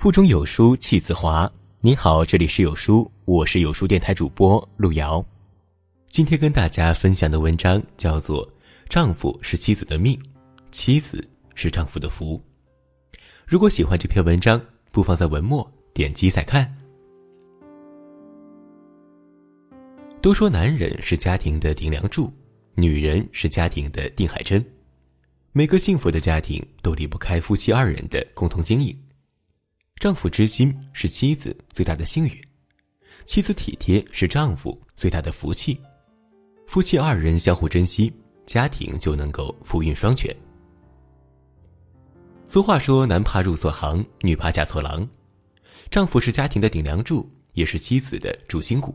腹中有书气自华。你好，这里是有书，我是有书电台主播路遥。今天跟大家分享的文章叫做《丈夫是妻子的命，妻子是丈夫的福》。如果喜欢这篇文章，不妨在文末点击再看。都说男人是家庭的顶梁柱，女人是家庭的定海针。每个幸福的家庭都离不开夫妻二人的共同经营。丈夫知心是妻子最大的幸运，妻子体贴是丈夫最大的福气。夫妻二人相互珍惜，家庭就能够福运双全。俗话说：“男怕入错行，女怕嫁错郎。”丈夫是家庭的顶梁柱，也是妻子的主心骨。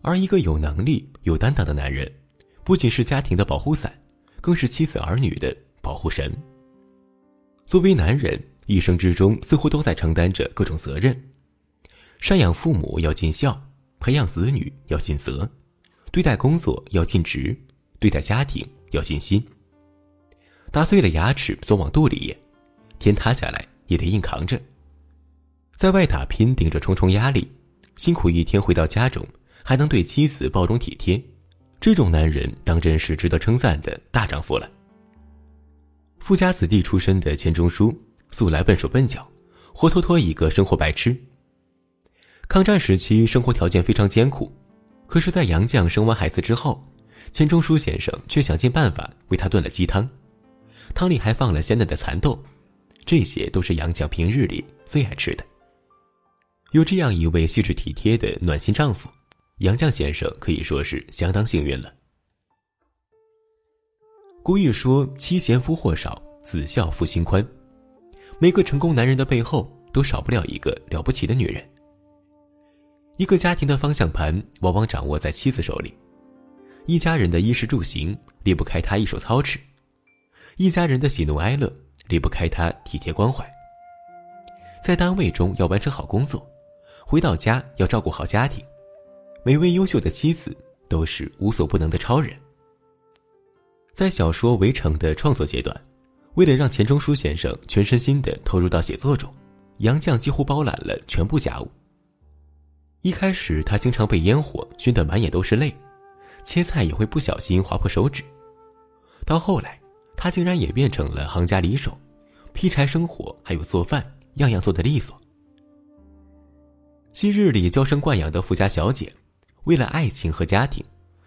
而一个有能力、有担当的男人，不仅是家庭的保护伞，更是妻子儿女的保护神。作为男人，一生之中似乎都在承担着各种责任：赡养父母要尽孝，培养子女要尽责，对待工作要尽职，对待家庭要尽心。打碎了牙齿总往肚里咽，天塌下来也得硬扛着。在外打拼，顶着重重压力，辛苦一天回到家中。还能对妻子包容体贴，这种男人当真是值得称赞的大丈夫了。富家子弟出身的钱钟书，素来笨手笨脚，活脱脱一个生活白痴。抗战时期生活条件非常艰苦，可是，在杨绛生完孩子之后，钱钟书先生却想尽办法为他炖了鸡汤，汤里还放了鲜嫩的蚕豆，这些都是杨绛平日里最爱吃的。有这样一位细致体贴的暖心丈夫。杨绛先生可以说是相当幸运了。古语说：“妻贤夫祸少，子孝父心宽。”每个成功男人的背后都少不了一个了不起的女人。一个家庭的方向盘往往掌握在妻子手里，一家人的衣食住行离不开她一手操持，一家人的喜怒哀乐离不开她体贴关怀。在单位中要完成好工作，回到家要照顾好家庭。每位优秀的妻子都是无所不能的超人。在小说《围城》的创作阶段，为了让钱钟书先生全身心的投入到写作中，杨绛几乎包揽了全部家务。一开始，他经常被烟火熏得满眼都是泪，切菜也会不小心划破手指。到后来，他竟然也变成了行家里手，劈柴生火，还有做饭，样样做得利索。昔日里娇生惯养的富家小姐。为了爱情和家庭，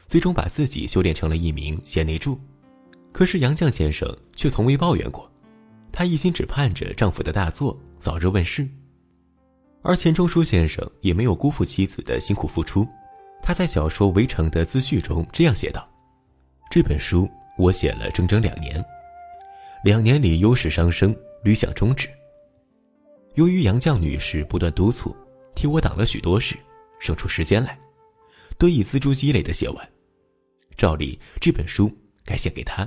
最终把自己修炼成了一名贤内助。可是杨绛先生却从未抱怨过，他一心只盼着丈夫的大作早日问世。而钱钟书先生也没有辜负妻子的辛苦付出，他在小说《围城》的自序中这样写道：“这本书我写了整整两年，两年里忧事伤生，屡想终止。由于杨绛女士不断督促，替我挡了许多事，生出时间来。”得以锱铢积累的写完，照理这本书该献给他。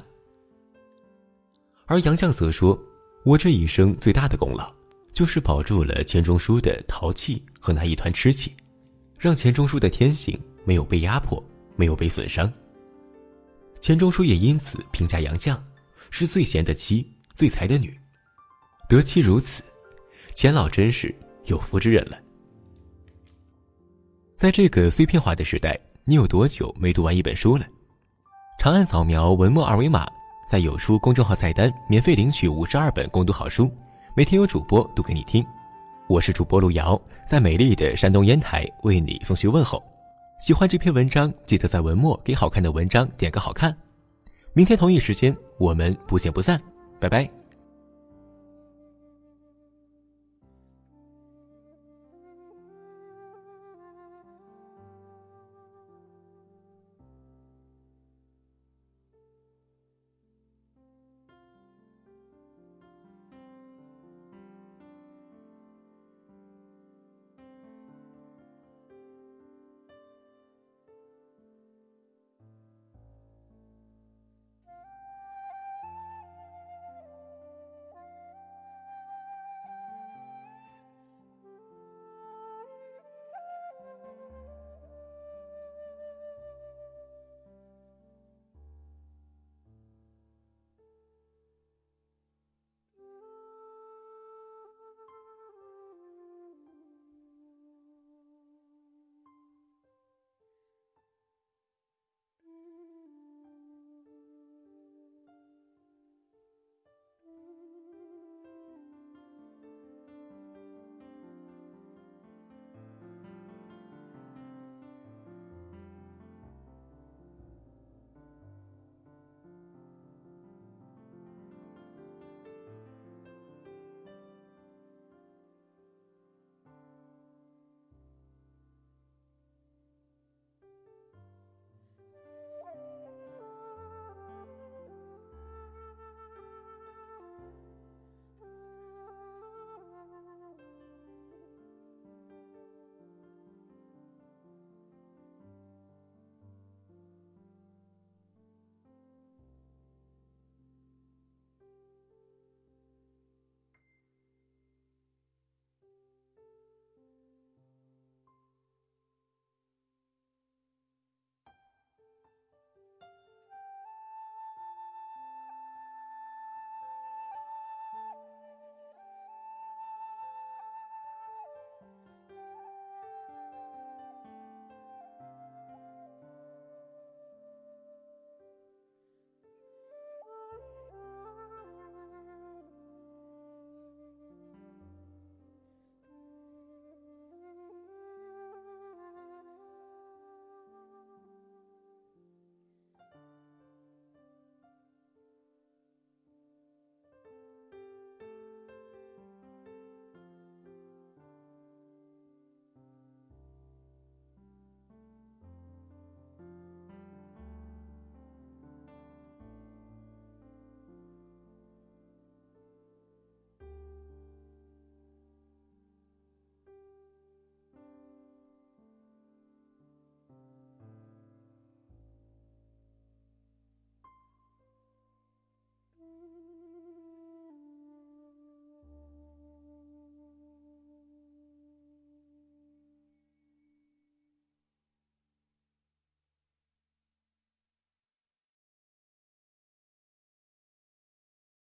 而杨绛则说：“我这一生最大的功劳，就是保住了钱钟书的淘气和那一团痴气，让钱钟书的天性没有被压迫，没有被损伤。”钱钟书也因此评价杨绛是最贤的妻，最才的女。得妻如此，钱老真是有福之人了。在这个碎片化的时代，你有多久没读完一本书了？长按扫描文末二维码，在有书公众号菜单免费领取五十二本共读好书，每天有主播读给你听。我是主播路遥，在美丽的山东烟台为你送去问候。喜欢这篇文章，记得在文末给好看的文章点个好看。明天同一时间，我们不见不散，拜拜。